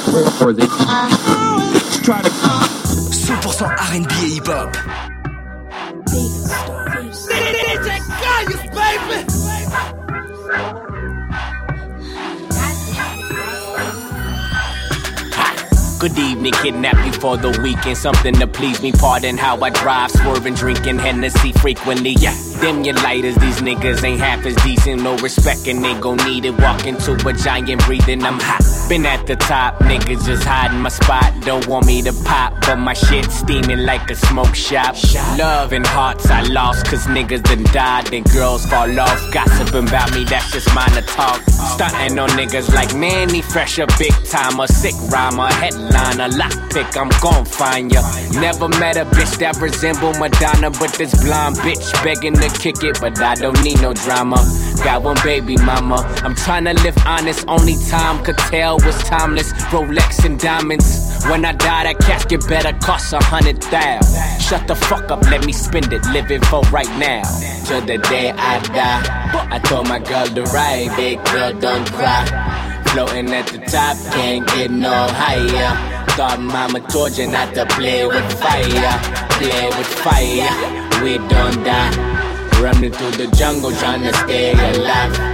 100% R&B et hip-hop. Good evening, kidnap you for the weekend. Something to please me. Pardon how I drive, swerving, drinking Hennessy frequently. Yeah, them your lighters. These niggas ain't half as decent. No respect, and they gon' need it. Walk into a giant breathing. I'm hot. Been at the top, niggas just hiding my spot. Don't want me to pop, but my shit steaming like a smoke shop. Love and hearts I lost, cause niggas done died. Then girls fall off. Gossiping about me, that's just mine to talk. Stunting on niggas like Mannie Fresh, a big timer, sick rhymer, headliner, lockpick. I'm gon' find ya. Never met a bitch that resemble Madonna, but this blonde bitch begging to kick it, but I don't need no drama. Got one baby mama. I'm trying to live honest, only time could tell was timeless. Rolex and diamonds. When I die, that casket better cost a hundred thousand. Shut the fuck up, let me spend it, living for right now. Till the day I die. I told my girl to ride, big girl, don't cry. Floating at the top, can't get no higher. Thought mama told you not to play with fire. Play with fire, we don't die. Running through the jungle, trying to stay alive.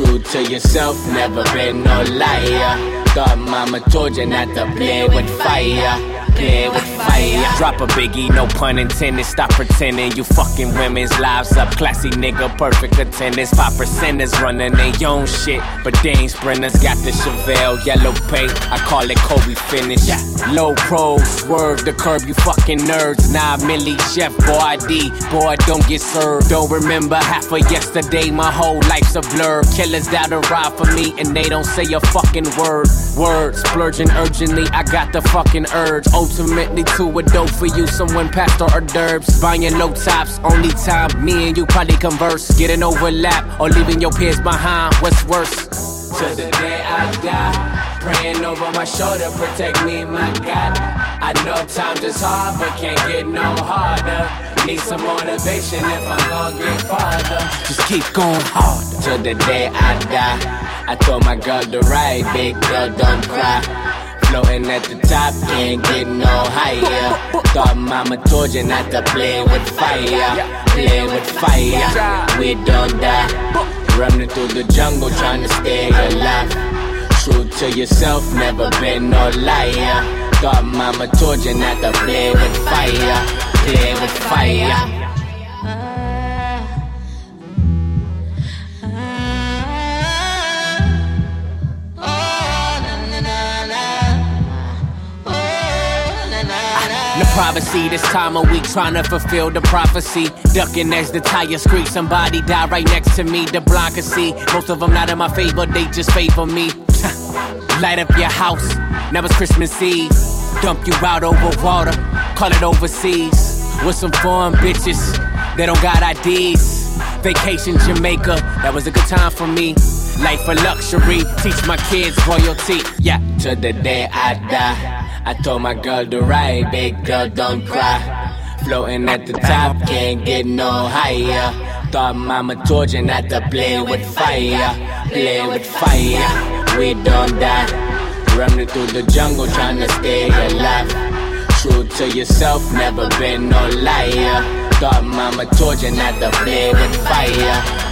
True to yourself, never been no liar. Thought mama told you not to play with fire. Play with Drop a biggie, no pun intended. Stop pretending you fucking women's lives up. Classy nigga, perfect attendance. Five percenters running their own shit, but they ain't sprinters. Got the Chevelle yellow paint. I call it Kobe finish. Low pro, swerve the curb, you fucking nerds. Nah, Millie, chef, boy, ID, boy, don't get served. Don't remember half of yesterday, my whole life's a blur. Killers to ride for me, and they don't say a fucking word. Word, splurging urgently, I got the fucking urge. Ultimately, to a dope for you, someone passed hors d'oeuvres. Buying low tops, only time me and you probably converse. Getting overlap, or leaving your peers behind. What's worse? Till the day I die, praying over my shoulder, protect me, my God. I know times is hard, but can't get no harder. Need some motivation if I'm gonna get farther. Just keep going harder. Till the day I die. I told my girl to ride, big girl, don't cry. Floating at the top, can't get no higher. Thought mama told you not to play with fire. Play with fire, we don't die. Running through the jungle, trying to stay alive. True to yourself, never been no liar. Thought mama told you not to play with fire. Play with fire. Privacy this time of week, trying to fulfill the prophecy. Ducking as the tire screech, somebody die right next to me. The blind can see. Most of them not in my favor, they just favor me. Light up your house, now it's Christmas Eve. Dump you out over water, call it overseas. With some foreign bitches, they don't got IDs. Vacation Jamaica, that was a good time for me. Life a luxury, teach my kids royalty. Yeah, to the day I die. I told my girl to ride, big girl, don't cry. Floating at the top, can't get no higher. Thought mama told you not to play with fire. Play with fire, we don't die. Running through the jungle, trying to stay alive. True to yourself, never been no liar. Thought mama told you not to play with fire.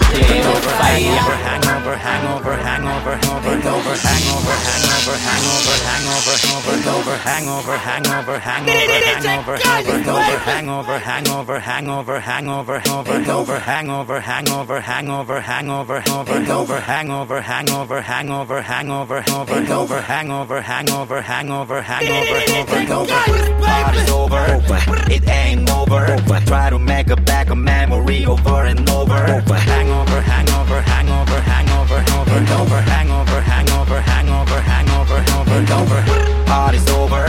Play with fire. hangover, hangover, hangover, hangover, hangover, hangover, hangover, hangover, hangover, hangover, hangover, hangover, over, over, over, hangover, hangover, hangover, hangover, over, over, hangover, hangover, hangover, hangover, over, over, hangover, hangover, hangover, hangover, over, over, hangover, hangover, hangover, hangover, over, over, hangover, hangover, hangover, hangover, over, over, hangover, hangover, hangover. Hangover, over, over, hangover. Party's over, hangover it ain't over. Try to make a back a memory over and over. Hang over hang over hangover, hangover, hangover, hangover, hangover, hangover, hangover, hangover, hangover, hangover, hangover. Party's over,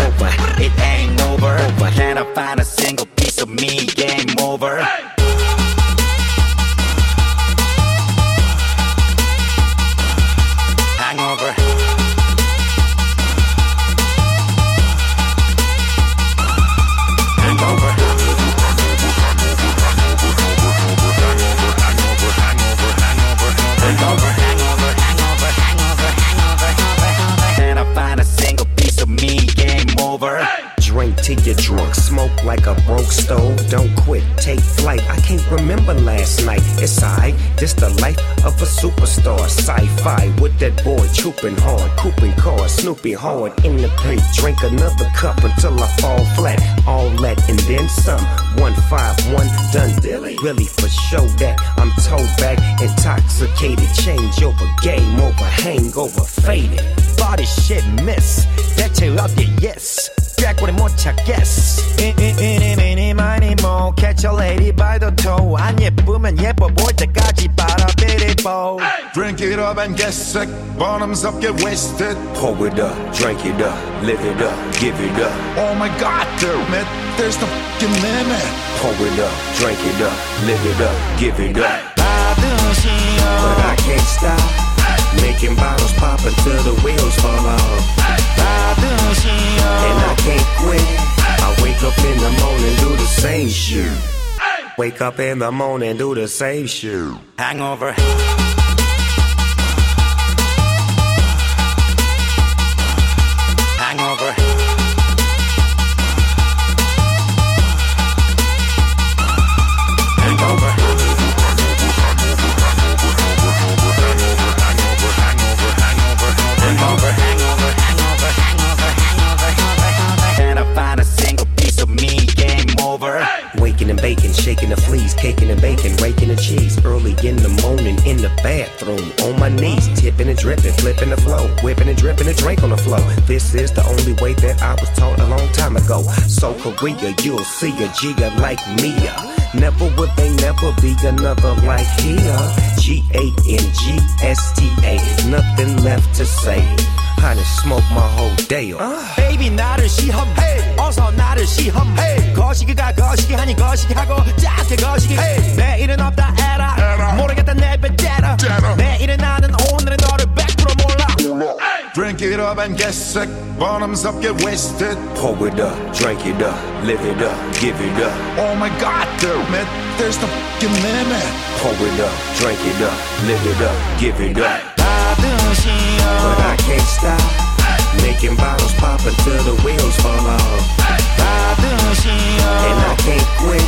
it ain't over. Can I find a single piece of me? Game over. till you're drunk. Smoke like a broke stove, don't quit, take flight. I can't remember last night, it's alright. This the life of a superstar. Sci fi with that boy trooping hard, cooping cars, Snoopy hard in the pink. Drink another cup until I fall flat. All that and then some. 151 done dilly. Really for show that I'm towed back, intoxicated. Change over, game over, hangover, faded. Body shit miss, that you love you, yes. 꾀꼬리 못 찾겠어 이니 미니 마니 모 catch a lady by the toe 안 예쁘면 예뻐 보일 때까지 빨아비리보 Drink it up and get sick bottoms up get wasted Pour it up, drink it up, live it up, give it up. Oh my god damn it there's no fucking limit Pour it up, drink it up, live it up, give it up. 받으시오 But I can't stop. Making bottles pop until the wheels fall off. do the same shit. Wake up in the morning, do the same shit. hangover bathroom on my knees, tipping and dripping, flipping the flow, whipping and dripping a drink on the flow. This is the only way that I was taught a long time ago. So Korea, you'll see a Giga like Mia. Never would they never be another like here. G A N G S T A, nothing left to say. Honey, smoke my whole day. Uh, baby, not a she, her 시험해 어서 나를 시험해 거시기가 거시기 하니 거시기 하고 작게 거시기 내일은 없다 에라 모르겠다 내 배째라 내일은 나는 오늘의 너를 100% 몰라 Drink it up and get sick bottoms up get wasted Pour it up, drink it up, live it up, give it up. Oh my god damn it there's no fucking limit Pour it up, drink it up, live it up, give it up. 받으시오 But I can't stop. Making bottles pop until the wheels fall off. And I can't quit.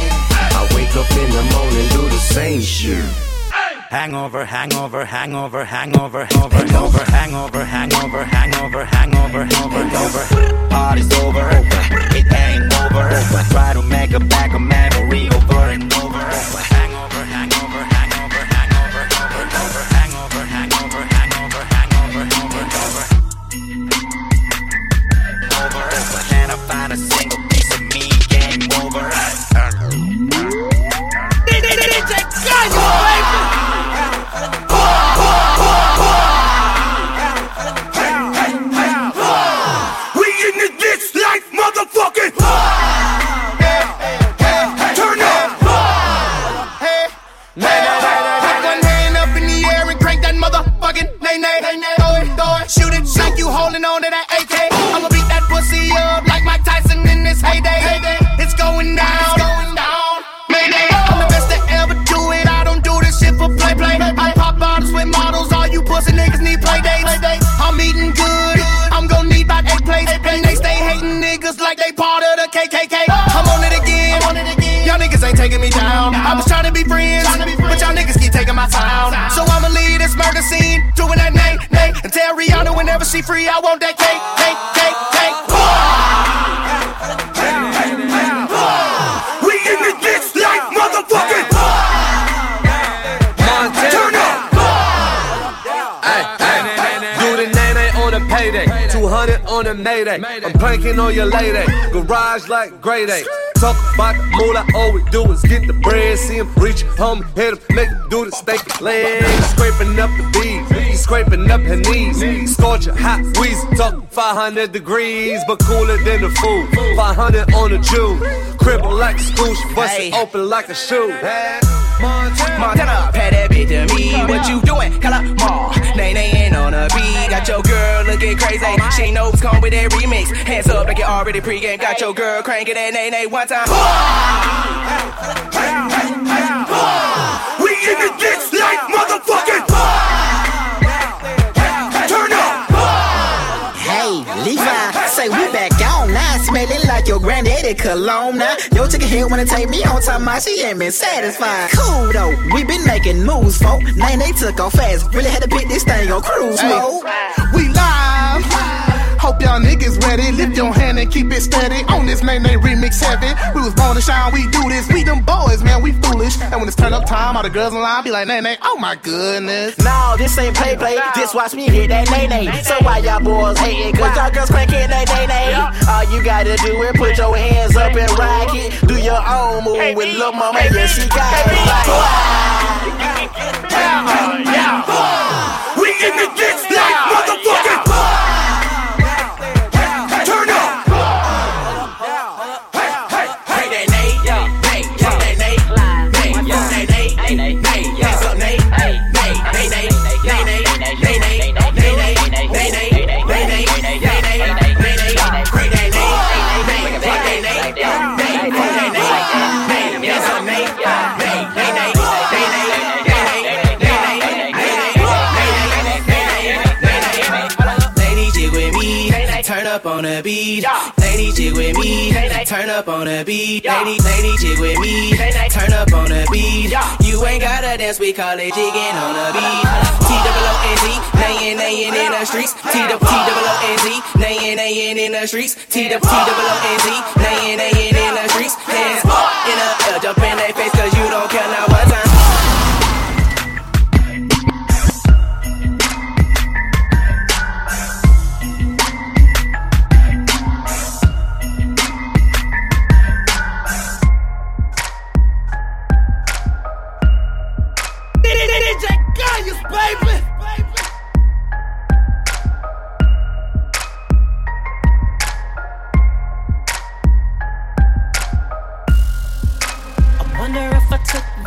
I wake up in the morning, do the same shit. Hangover, hangover, hangover, hangover, hangover, hangover, hangover, hangover, hangover, hangover, hangover, hangover. Party's over, it ain't over. Try to make a back of memory over and over. Free, I want that cake, cake, cake, cake. we in the this life motherfucking turn up Do the nay nay on a payday, 200 on a mayday. I'm pranking on your lady, garage like grade A. Talk about the moolah, all we do is get the bread. See him reach home, hit him, make him do the steak leg. Scraping up the bees, he's scraping up her knees. Scorcher, hot wheeze, talk 500 degrees, but cooler than the food. 500 on the Jew, cribble like a scooch, bust it open like a shoe. Montana, pay that bitch to me. What you doing? Call up Ma. Nay, nay, ain't on a beat. Got your girl looking crazy. She knows come with that remix. Hands up like you already pregame. Got your girl cranking that nay, nay one time. we in the this life motherfucking Levi, say we back on now, smelling like your granddaddy cologne now. Yo, chicken head wanna take me on time, my she ain't been satisfied. Cool though, we been making moves, folk. Nine they took off fast, really had to pick this thing on cruise mode. We live. Hope y'all niggas ready. Lift your hand and keep it steady. On this name, they remix heavy. We was born to shine, we do this. We them boys, man, we foolish. And when it's turn up time, all the girls in line be like, nay, nay, oh my goodness. No, this ain't play, play. Just watch me hit that nay, nay. So why y'all boys hating? Cause y'all girls cranking that nay, nay. All you gotta do is put your hands up and rock it. Do your own move with Lil' Mama, yeah, she got it. Yeah, We in the dance up on the beat. Lady jig with me, turn up on the beat. Lady, lady jig with me, turn up on the beat. You ain't gotta dance, we call it jigging on the beat. T double O N Z, nayin' nayin' in the streets. T double T double O N Z, nayin' nayin' in the streets. T double T double O N Z, nayin' nayin' in the streets. Hands up in the air, jump in their face 'cause you don't care now one time.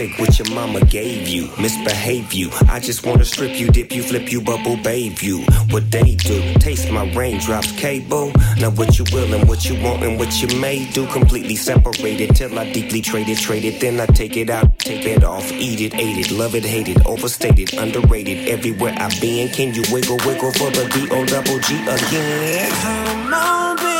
Shake what your mama gave you, misbehave you. I just wanna strip you, dip you, flip you, bubble babe you. What they do, taste my raindrops, cable. Now what you will and what you want and what you may do, completely separated till I deeply trade it, trade it. Then I take it out, take it off, eat it, ate it, love it, hate it, overstated, underrated. Everywhere I been, can you wiggle, wiggle for the D O double G again? Come on, baby,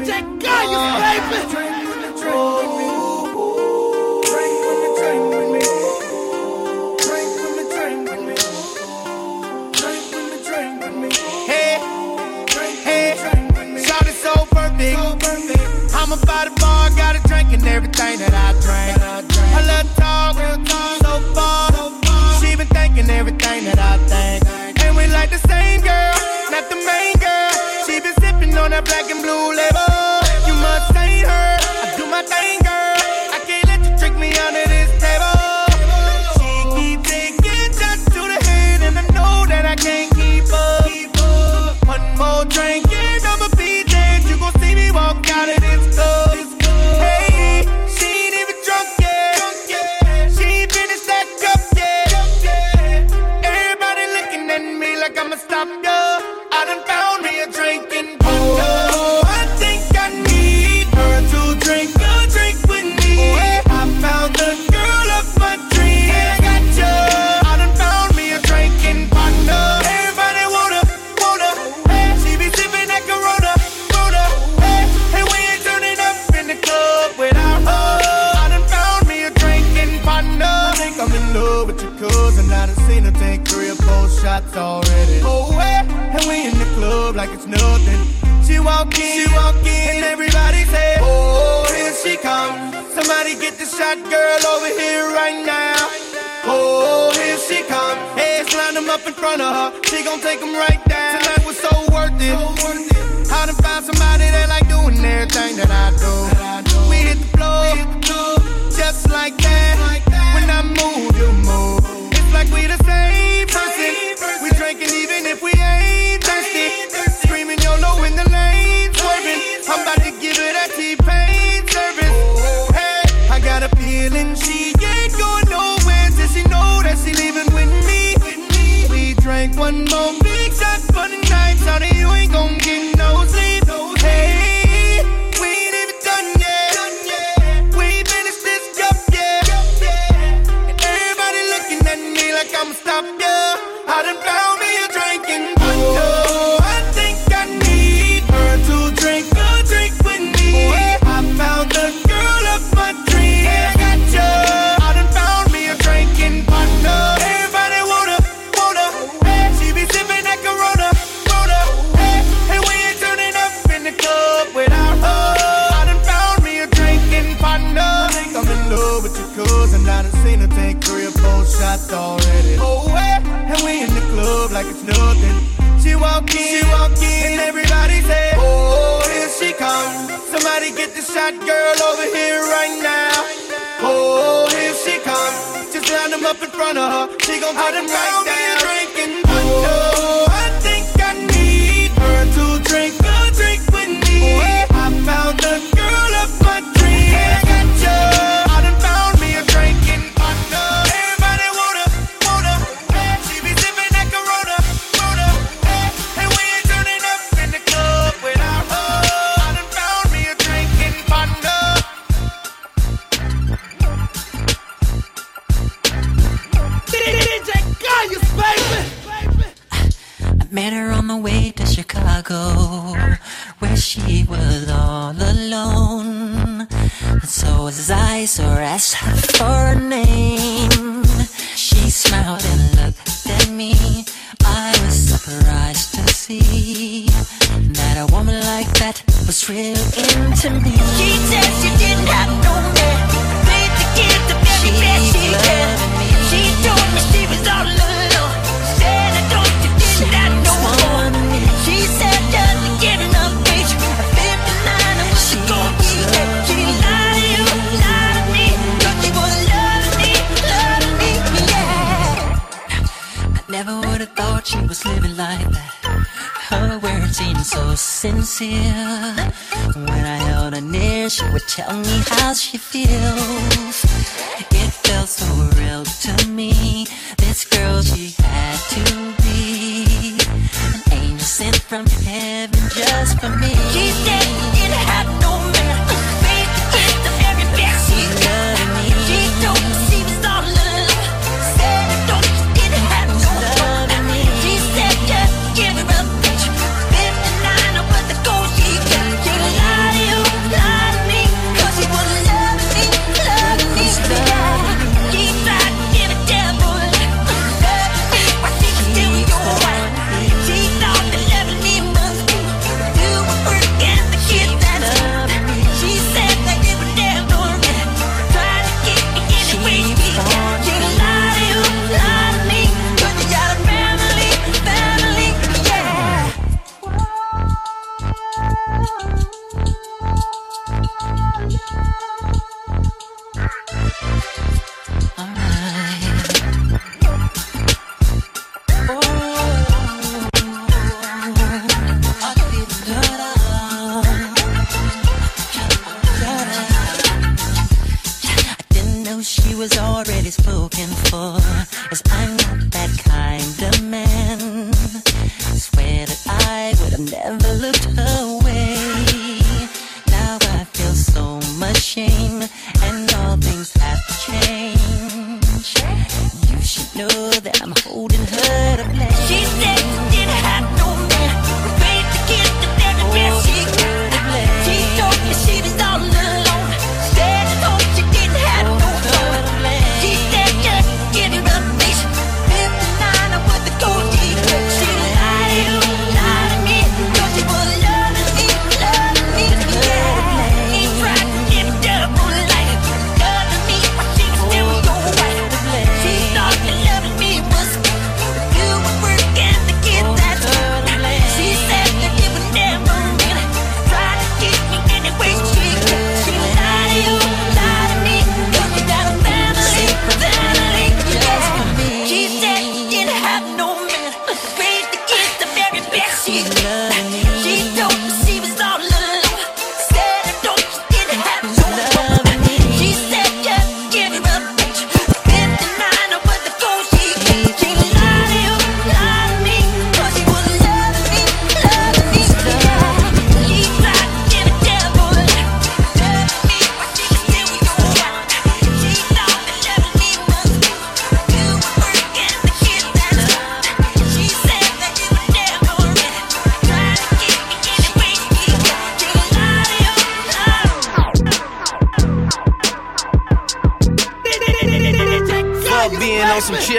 DJ Gun, you baby! into me. She sincere. When I held her near, she would tell me how she feels. It felt so real to me. Already spoken for. As I'm not that kind of man. Swear that I would have never looked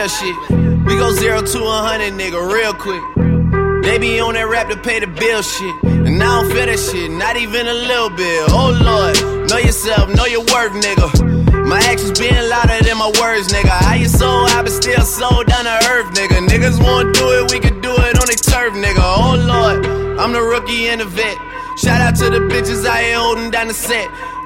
chill shit. We go zero to a hundred, nigga, real quick. They be on that rap to pay the bill shit. And I don't feel that shit, not even a little bit. Oh lord, know yourself, know your worth, nigga. My actions being louder than my words, nigga. How you so I but still so down to earth, nigga. Niggas won't do it, we can do it on their turf, nigga. Oh lord, I'm the rookie and the vet. Shout out to the bitches I here holding down the set.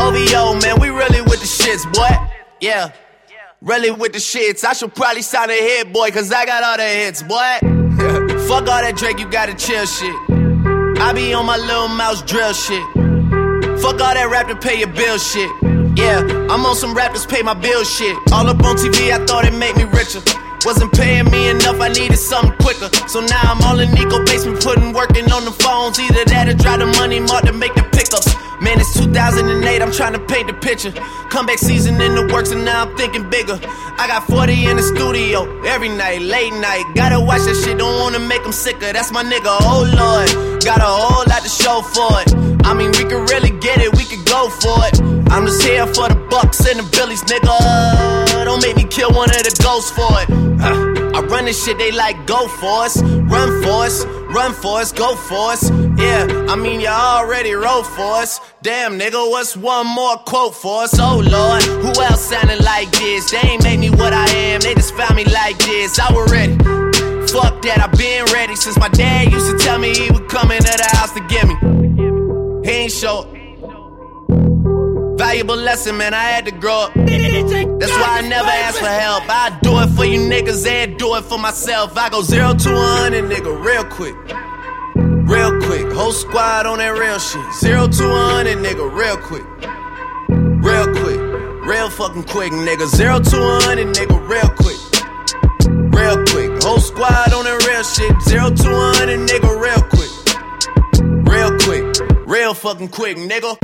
OVO, man, we really with the shits, boy. Yeah, really with the shits. I should probably sign a hit, boy, cause I got all the hits, boy. fuck all that Drake, you gotta chill shit. I be on my Lil Mouse drill shit. Fuck all that rap to pay your bill shit. Yeah, I'm on some rappers pay my bill shit. All up on TV, I thought it made me richer. Wasn't paying me enough, I needed something quicker. So now I'm all in Nico basement, putting working on the phones. Either that or drive the Money Mart to make the pickups. Man, it's 2008, I'm trying to paint the picture. Comeback season in the works, and now I'm thinking bigger. I got 40 in the studio every night, late night. Gotta watch that shit, don't wanna make them sicker. That's my nigga, oh lord. Got a whole lot to show for it. I mean, we could really get it, we could go for it. I'm just here for the bucks and the billies, nigga. Don't make me kill one of the ghosts for it. Uh, I run this shit, they like go for us, run for us, run for us, go for us. Yeah, I mean you already wrote for us. Damn nigga, what's one more quote for us? Oh lord, who else sounding like this? They ain't made me what I am, they just found me like this. I was ready. Fuck that, I've been ready since my dad used to tell me he would come into the house to get me. He ain't show. Valuable lesson, man, I had to grow up. That's why I never ask for help. I do it for you niggas and do it for myself. I go zero to one hundred, nigga, real quick. Real quick. Whole squad on that real shit. Zero to one hundred, nigga, real quick. Real quick. Real fucking quick, nigga. Zero to one hundred, nigga, real quick. Real quick. Whole squad on that real shit. Zero to one hundred, nigga, real quick. Real quick. Real fucking quick. Nigga,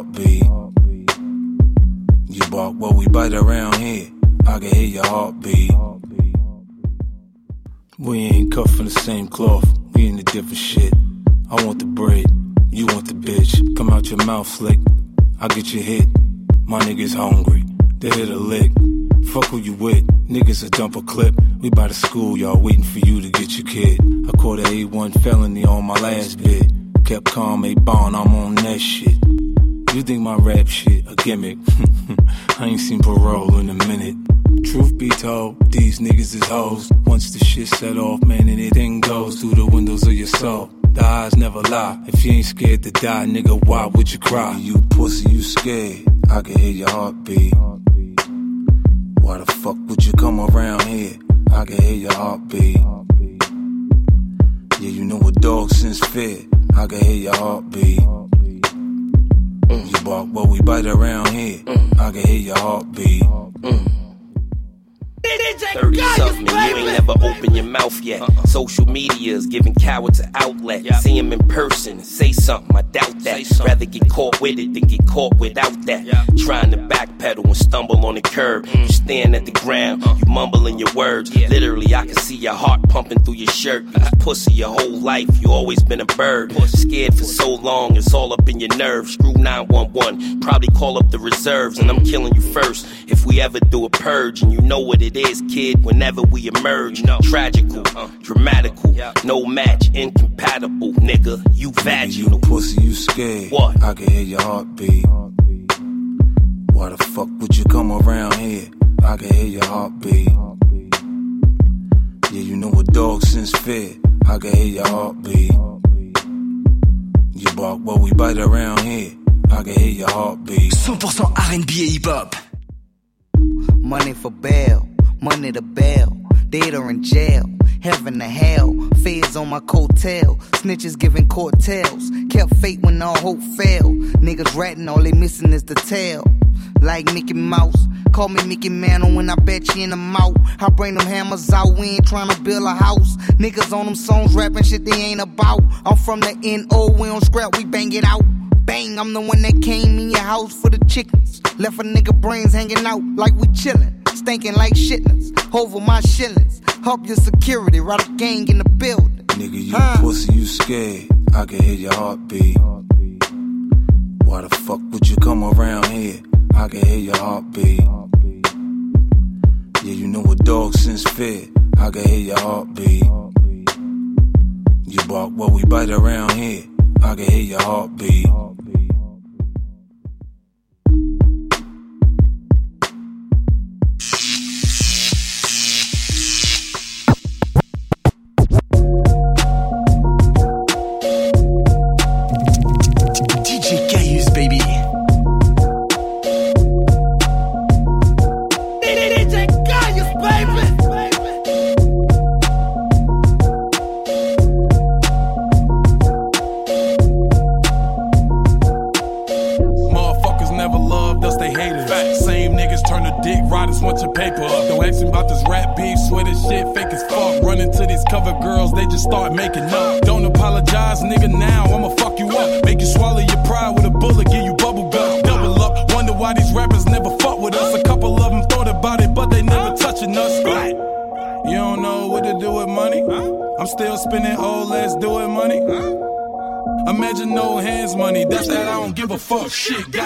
heartbeat. You bark what we bite around here. I can hear your heartbeat. We ain't cut from the same cloth. We in the different shit. I want the bread. You want the bitch. Come out your mouth slick. I get you hit. My niggas hungry. They hit a lick. Fuck who you with. Niggas a dump a clip. We by the school, y'all waiting for you to get your kid. I caught a A1 felony on my last bit. Kept calm, a bond, I'm on that shit. You think my rap shit a gimmick? I ain't seen parole in a minute. Truth be told, these niggas is hoes. Once the shit set off, man, anything goes through the windows of your soul. The eyes never lie. If you ain't scared to die, nigga, why would you cry? You pussy, you scared. I can hear your heartbeat. Why the fuck would you come around here? I can hear your heartbeat. Yeah, you know a dog since fear. I can hear your heartbeat. You bark, but we bite around here. I can hear your heartbeat. Mm. 30 something you ain't never opened your mouth yet. Social media's giving cowards an outlet. See him in person, say something, I doubt that. Rather get caught with it than get caught without that. Trying to backpedal and stumble on the curb. You stand at the ground, you mumbling your words. Literally, I can see your heart pumping through your shirt. Was pussy your whole life, you always been a bird. Scared for so long, it's all up in your nerves. Screw 911, probably call up the reserves, and I'm killing you first. If we ever do a purge, and you know what it is, kid, whenever we emerge. No. Tragical, uh-huh. dramatical, no match, incompatible, nigga. You vaginal. You pussy, you scared. What? I can hear your heartbeat. Why the fuck would you come around here? I can hear your heartbeat. Yeah, you know a dog since fear. I can hear your heartbeat. You bark, but we bite around here. I can hear your heartbeat. 100% R&B et hip-hop. Money for bail, money to bail. Dead or in jail, heaven to hell. Feds on my coattail, snitches giving court tails. Kept fate when all hope failed. Niggas ratting, all they missing is the tail. Like Mickey Mouse, call me Mickey Mantle when I bet you in the mouth. I bring them hammers out, we ain't trying to build a house. Niggas on them songs rapping shit they ain't about. I'm from the NO, we don't scrap, we bang it out. Bang, I'm the one that came in your house for the chickens. Left a nigga brains hanging out like we chillin'. Stinking like shitness, over my shillings. Help your security, right a gang in the building. Nigga, you pussy, you scared. I can hear your heartbeat. Why the fuck would you come around here? I can hear your heartbeat. Yeah, you know a dog since fear. I can hear your heartbeat. You bark, what we bite around here. I can hear your heartbeat. Shit,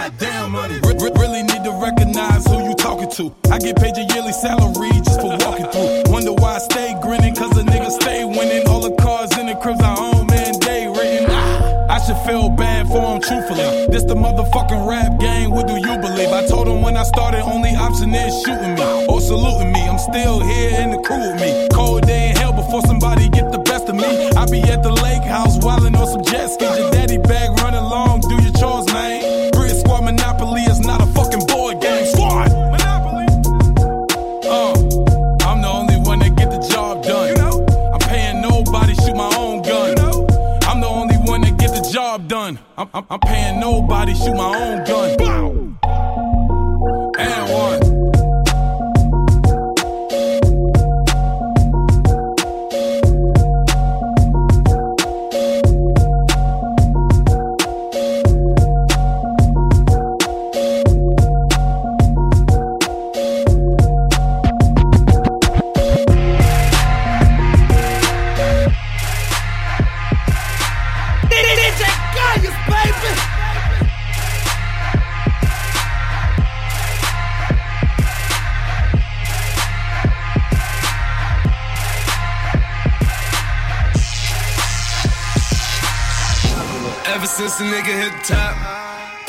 since the nigga hit the top,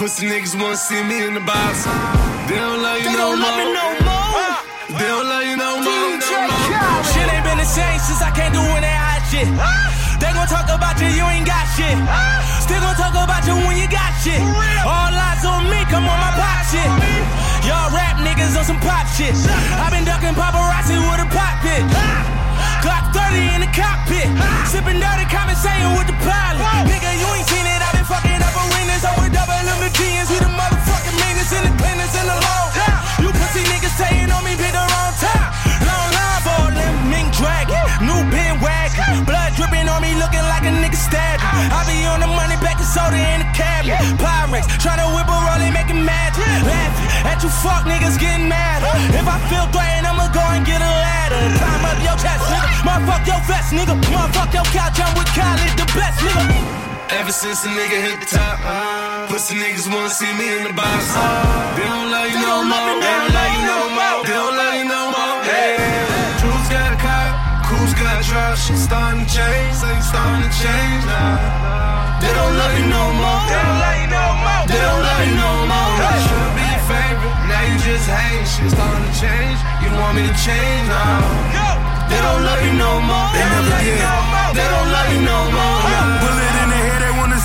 pussy niggas wanna see me in the box. They don't love you They no don't love me more. no more. Ah. They don't love you no more. No more. Shit ain't been the same since I can't do any hot shit. Ah. They gon' talk about you, you ain't got shit. Ah. Still gon' talk about you when you got shit. All eyes on me, come on my pop shit. Y'all rap niggas on some pop shit. i been ducking paparazzi with a pop pit. Glock 30 in the cockpit. Sipping dirty, conversating with the pilot. Nigga, you ain't seen it. I been fucking up arenas. I'm with double M the GNs. We the motherfucking meanest in the cleanest in the law. You pussy niggas saying on me, be the wrong time. Long line for a limp mink dragon. New bin wagon. Blood dripping on me, looking like a nigga stabbed. I be on the money, back to soda in the cabinet. Pyrex, tryna whip a rollie, making magic. Laughing at you fuck niggas getting mad. If I feel threatened, I'ma go and get a ladder. Climb up your chest, nigga. Motherfuck your vest, nigga. Motherfuck your couch, I'm with Khaled, the best, nigga. Ever since the nigga hit the top, uh, pussy niggas wanna see me in the box. They don't love you no more. They don't love you no more. They don't love you no more. Hey, Drew's got a car, Cool's got a drop. Shit starting to change, so you starting to change now. They don't love you no more. They don't love you no more. They don't love you no more. Should be your favorite, now you just hate. Shit starting to change. You want me to change now? They don't love you no more. They. They don't love you no more. Bullet in the head, they wanna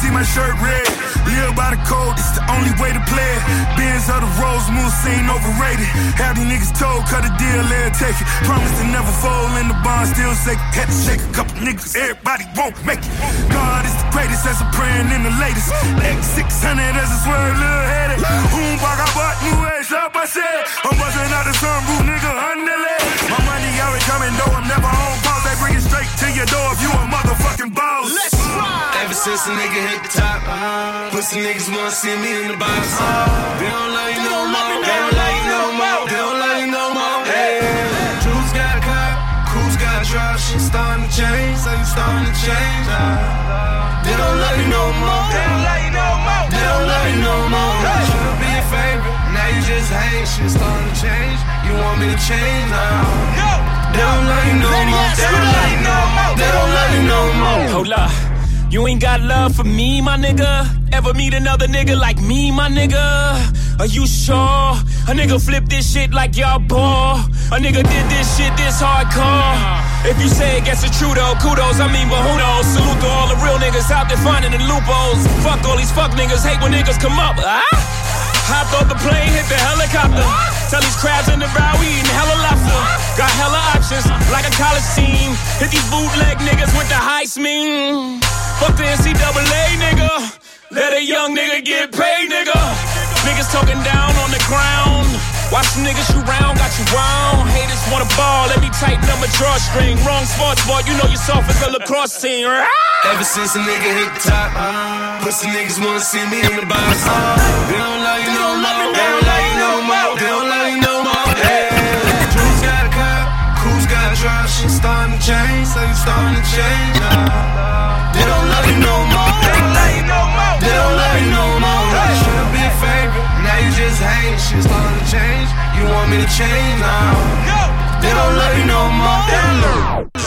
see my shirt red. Live by the code, it's the only way to play it. Benz of the rose, moon scene overrated. Have these niggas told, cut a deal, let take it. Promise to never fold in the bond, still shake. Had to shake a couple niggas, everybody won't make it. God is the greatest, as I'm praying in the latest. X600 as a swerve, little headache. Boom, I bought new ass up, I said. I'm busting out the sunroof, nigga, underlay. My money always coming, though I'm never on pause. They bring it straight to your door if you a motherfucking boss. Let's since the nigga hit the top, pussy niggas wanna see me in the box. They don't love you no more. They don't love you no more. They don't love you no more. Hey, Drew's got a car, Cool's got a drop. Shit starting to change, so you starting to change. They don't love you no more. They don't love you no more. They don't love you no more. Should be your favorite, now you just hate. Shit starting to change. You want me to change now? They don't love you no more. They don't love you no more. They don't love you no more. Hold up. You ain't got love for me, my nigga. Ever meet another nigga like me, my nigga? Are you sure? A nigga flip this shit like y'all ball. A nigga did this shit this hardcore. If you say it gets the true though, kudos, I mean, but who knows? Salute to all the real niggas out there finding the loopholes. Fuck all these fuck niggas, hate when niggas come up. Ah? Hopped off the plane, hit the helicopter. Tell these crabs in the bow, we eating hella lobster. Got hella options, like a college team. Hit these bootleg niggas with the heist mean. Fuck the NCAA, nigga. Let a young nigga get paid, nigga. Niggas talking down on the ground. Watch the niggas shoot round, got you wrong. Haters wanna ball, let me tighten up my drawstring. Wrong sports ball, you know you're soft as a lacrosse team. Ah! Ever since a nigga hit the top, pussy niggas wanna see me in the box. They don't love you. They don't love you no more. Change, so you starting to change now. They don't love you no more. They don't love you no more. They don't love you no more. Should be a favorite, now you just hate. Shit starting to change. You want me to change now? They don't love you no more.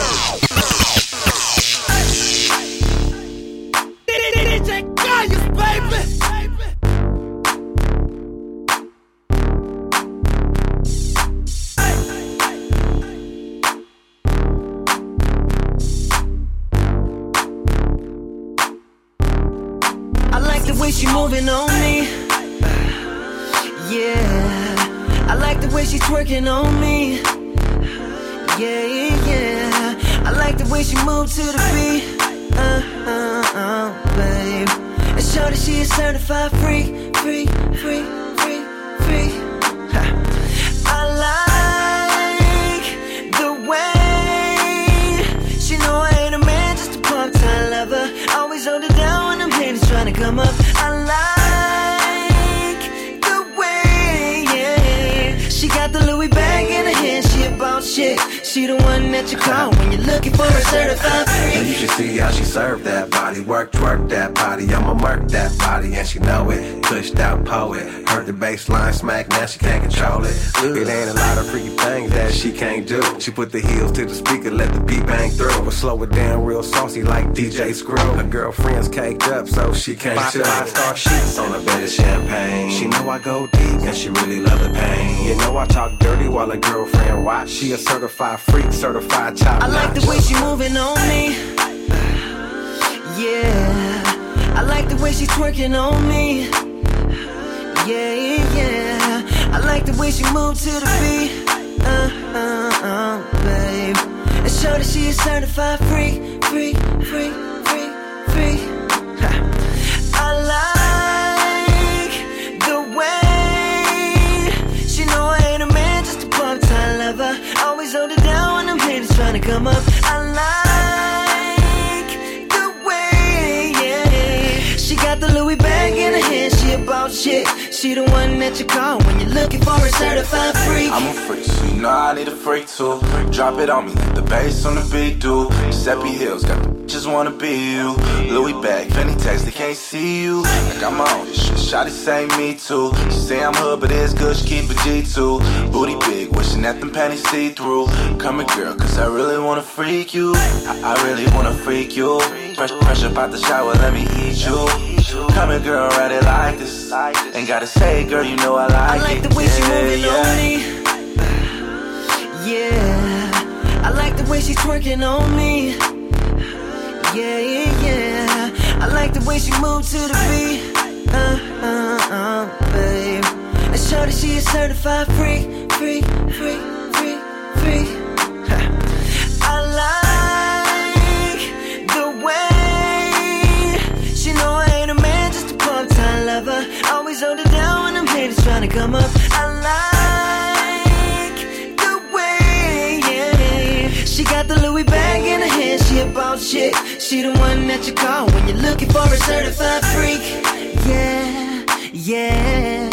Now she can't control it. It ain't a lot of freaky things that she can't do. She put the heels to the speaker, let the beat bang through. But slow it down real saucy like DJ Screw. Her girlfriend's caked up, so she can't Five- chill. five star sheets on a bed of champagne. She know I go deep, and she really love the pain. You know I talk dirty while a girlfriend watch. She a certified freak, certified top I like the way she moving on me. Yeah, I like the way she twerking on me. Yeah, yeah. I like the way she move to the beat. Uh, uh, uh, babe. And show that she a certified freak, freak, freak, freak, freak. Ha. I like the way she know I ain't a man, just a part-time lover. Always hold it down when them haters trying to come up. I like the way, yeah. She got the Louis bag in her hand, she about shit. She the one that you call when you're looking for a certified freak. I'm a freak, so you know I need a freak too. Drop it on me, the bass on the beat do. Giuseppe Hills got the bitches wanna be you. Louis bag, Fanny text, they can't see you. Like I'm on this shit, shawty say me too. She say I'm hood, but it's good, she keep a G2. Booty big, wishing that them panties see through. Come here, girl, cause I really wanna freak you. I, I really wanna freak you. Pressure, pressure about the shower, let me eat you. Come here, girl, ride it like this. Ain't gotta say, girl, you know I like, I like it. the way she moving yeah. on me. Yeah, I like the way she twerking on me. Yeah, yeah, yeah. I like the way she move to the beat. Uh, uh, uh, babe. And show that she a certified freak, freak, freak, freak, freak. Haters trying to come up. I like the way, yeah. She got the Louis bag in her hand, she about shit. She the one that you call when you're looking for a certified freak. Yeah, yeah.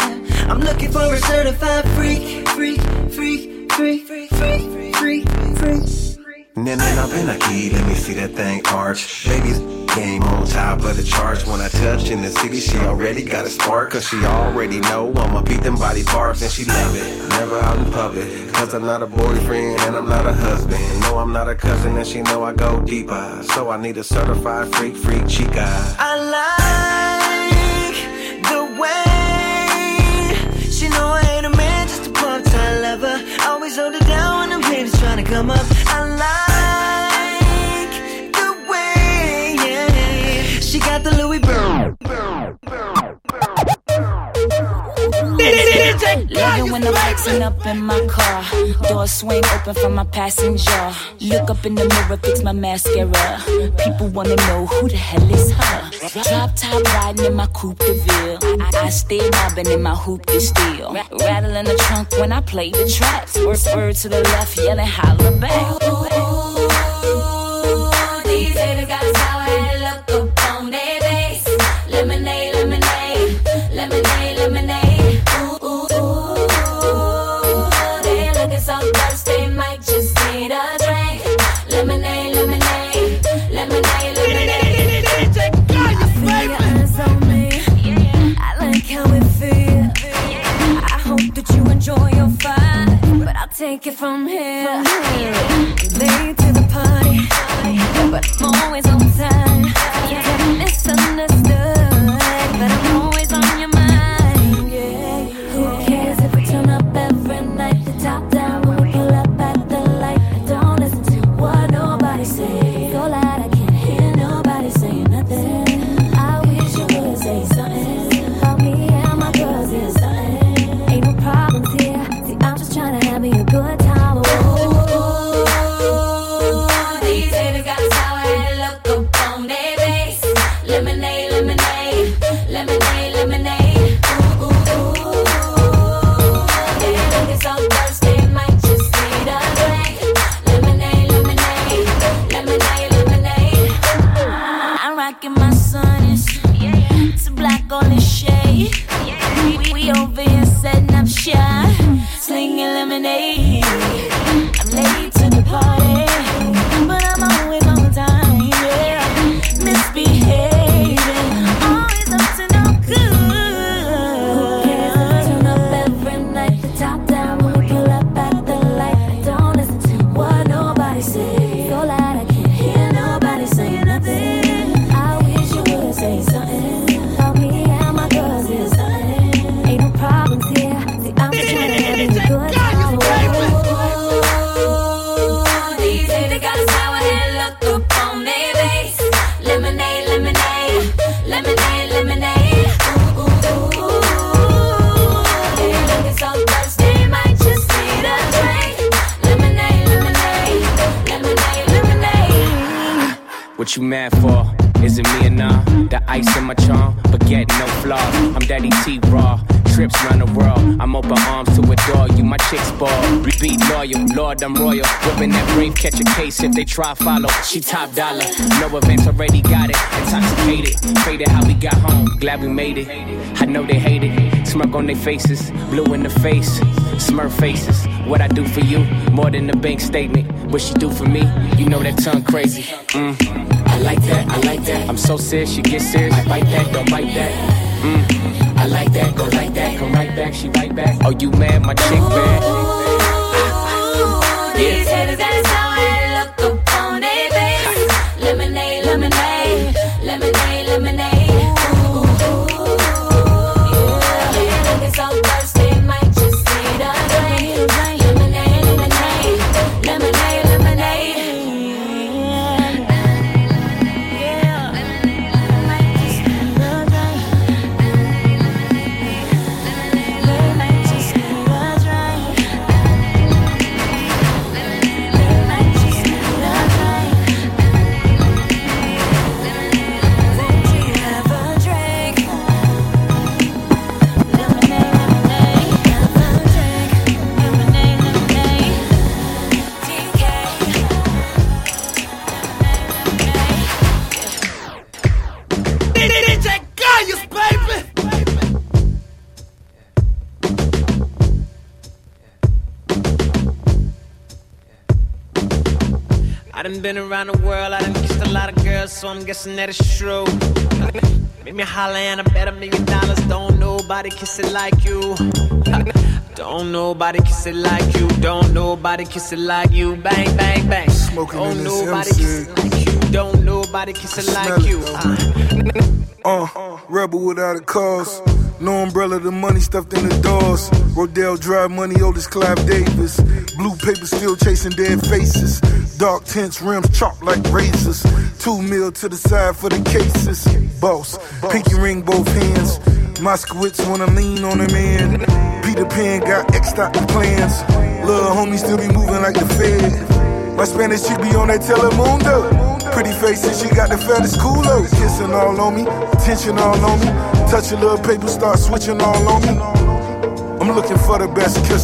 I'm looking for a certified freak, freak, freak, freak, freak, freak, freak, freak. Then then up in a key, let me see that thing arch. Baby's game on top of the charts. When I touch in the city, she already got a spark. Cause she already know I'ma beat them body parts and she love it. Never out in public. Cause I'm not a boyfriend and I'm not a husband. No, I'm not a cousin and she know I go deeper. So I need a certified freak, freak chica. I like the way she know I ain't a man, just a part-time lover. Always hold it down when them haters trying to come up. When I'm flexing up in my car. Door swing open for my passenger. Look up in the mirror, fix my mascara. People wanna know who the hell is her. Drop top riding in my coupe de ville. I, stay mobbing in my hoop de steel. Rattling the trunk when I play the tracks. Word, word to the left, yelling holla back. Take it from here. Late to the party, but I'm always on time. You're Lord, I'm royal. Whipping that brave, catch a case if they try follow. She top dollar. No events already got it. Intoxicated. Faded how we got home. Glad we made it. I know they hate it. Smirk on their faces. Blue in the face. Smurf faces. What I do for you. More than a bank statement. What she do for me. You know that tongue crazy. Mm. I like that, I like that. I'm so serious, she get serious. I bite that, don't bite that. Mm. I like that, go like that, come right back, she right back. Oh, you mad? My chick bad. Haters, that's been around the world, I done kissed a lot of girls, so I'm guessing that it's true. Make me holler and I bet a million dollars. Don't nobody kiss it like you. Don't nobody kiss it like you. Don't nobody kiss it like you. Bang, bang, bang. Smoking Don't nobody kiss it like you. Don't nobody kiss it like it, you. though. Uh, rebel without a cause. No umbrella, the money stuffed in the doors. Rodeo Drive money, oldest Clive Davis. Blue paper still chasing dead faces. Dark tints, rims chopped like razors. Two mil to the side for the cases. Boss, pinky ring both hands. Moskowitz wanna lean on him man. Peter Pan got X out the plans. Little homie still be moving like the Fed. My Spanish chick be on that Telemundo. Pretty face and she got the fattest culo. Kissing all on me, attention all on me. Touch a little paper, start switching all on me. I'm looking for the best kiss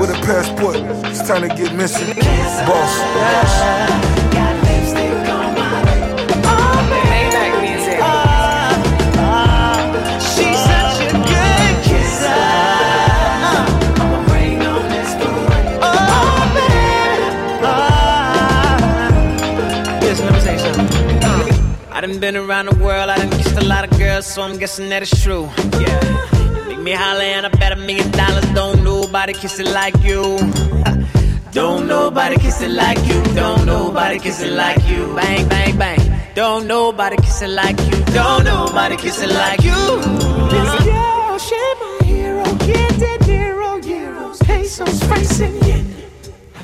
with a passport. It's time to get missing. Boss. Me say. Uh, I done been around the world, I done kissed a lot of girls, so I'm guessing that it's true. Yeah. Make me holler and I bet a million dollars. Don't nobody kiss it like you. Don't nobody kiss it like you. Don't nobody kiss it like you. Bang, bang, bang. Don't nobody kiss it like you. Don't nobody kiss it like you. This girl, she my hero. Get that zero euros, pesos, facing yen.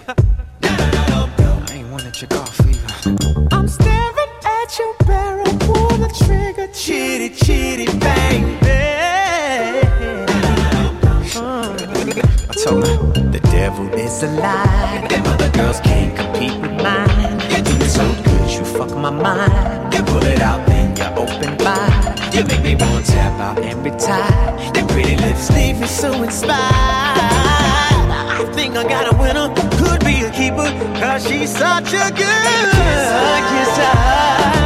I ain't wanna check off told her the devil is a lie. Them other girls can't compete with mine. You do it so good, you fuck my mind. You pull it out, then you open wide. You make me want to tap out and retire. Your pretty lips leave me so inspired. I think I got a winner, could be a keeper, cause she's such a good kisser. Got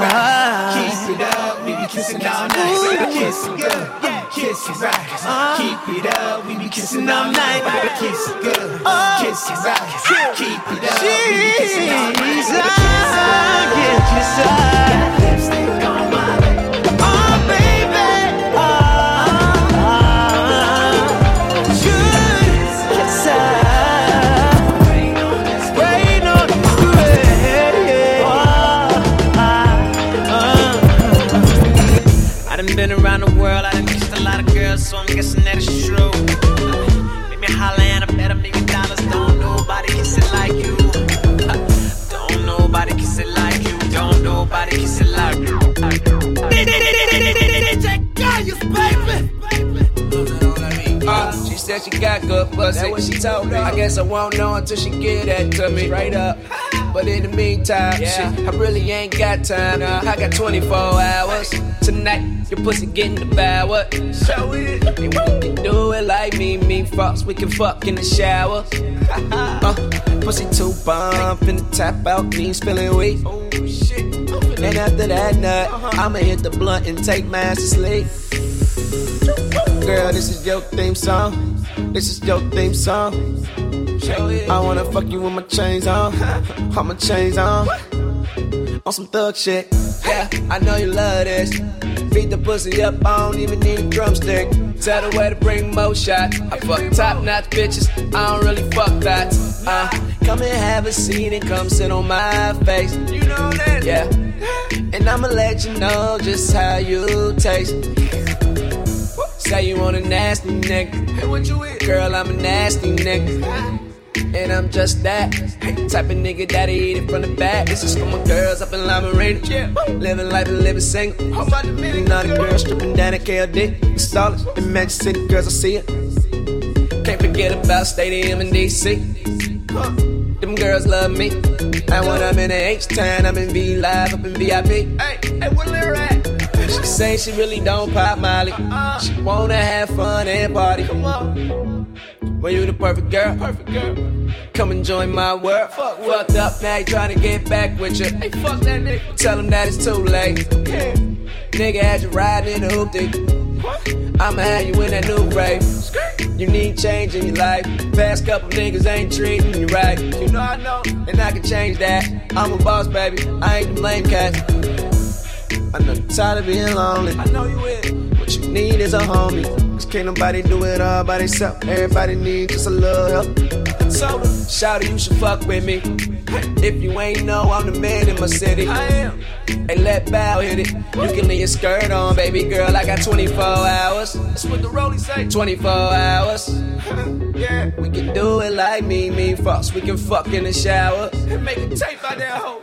right. Keep it up, we be kissing all night. Kiss it good, kiss it right. Keep it up, we be kissing all night. Kiss it good, kiss it right. Keep it up, we be kissing all night. A good kisser. Got lipstick like she got good pussy. That's what she told me. I guess I won't know until she get that to me. Straight up. But in the meantime, yeah. shit, I really ain't got time. I got 24 hours. Tonight, your pussy getting devoured. Show it. And we can do it like me, me, fucks. We can fuck in the shower. uh, pussy too bomb, finna tap out, me spilling weak. Oh, shit. And after that nut, I'ma hit the blunt and take mine to sleep. Girl, this is your theme song. This is your theme song. I wanna fuck you with my chains on. All my chains on. On some thug shit. Yeah, I know you love this. Beat the pussy up, I don't even need a drumstick. Tell the way to bring more shot. I fuck top notch bitches, I don't really fuck that. Uh, come and have a seat and come sit on my face. You know that? Yeah. And I'ma let you know just how you taste. Say you want a nasty nigga. Hey, what you eat? Girl, I'm a nasty nigga. And I'm just that type of nigga that'll eat it from the back. This is for my girls up in Lima Marina. Yeah. Living life and living single. How about the minute? Not a girl stripping down at KLD. It's solid. In Manchester City, girls, I see it. Can't forget about Stadium in DC. Huh. Them girls love me. And when I'm in the H-Town, I'm in V Live, up in VIP. Hey, hey, where Lyra at? She say she really don't pop Molly. She wanna have fun and party. Come on. Well, you the perfect girl. Perfect girl. Come and join my world. Fuck, fucked up now, you trying to get back with you. Hey, fuck that nigga. Tell him that it's too late. Yeah. Nigga had you riding in the hoop I'ma have you in that new rave. You need change in your life. Past couple niggas ain't treating you right. You know I know, and I can change that. I'm a boss, baby. I ain't the lame cat. I know you're tired of being lonely. I know you is. What you need is a homie. Cause can't nobody do it all by themselves. Everybody needs just a little help. So, shout you should fuck with me. If you ain't know, I'm the man in my city. I am. Hey, let Bow hit it. You can leave your skirt on, baby girl. I got 24 hours. That's what the rollie say. 24 hours. yeah. We can do it like me, me, fucks. We can fuck in the shower. And make a tape out that hoe.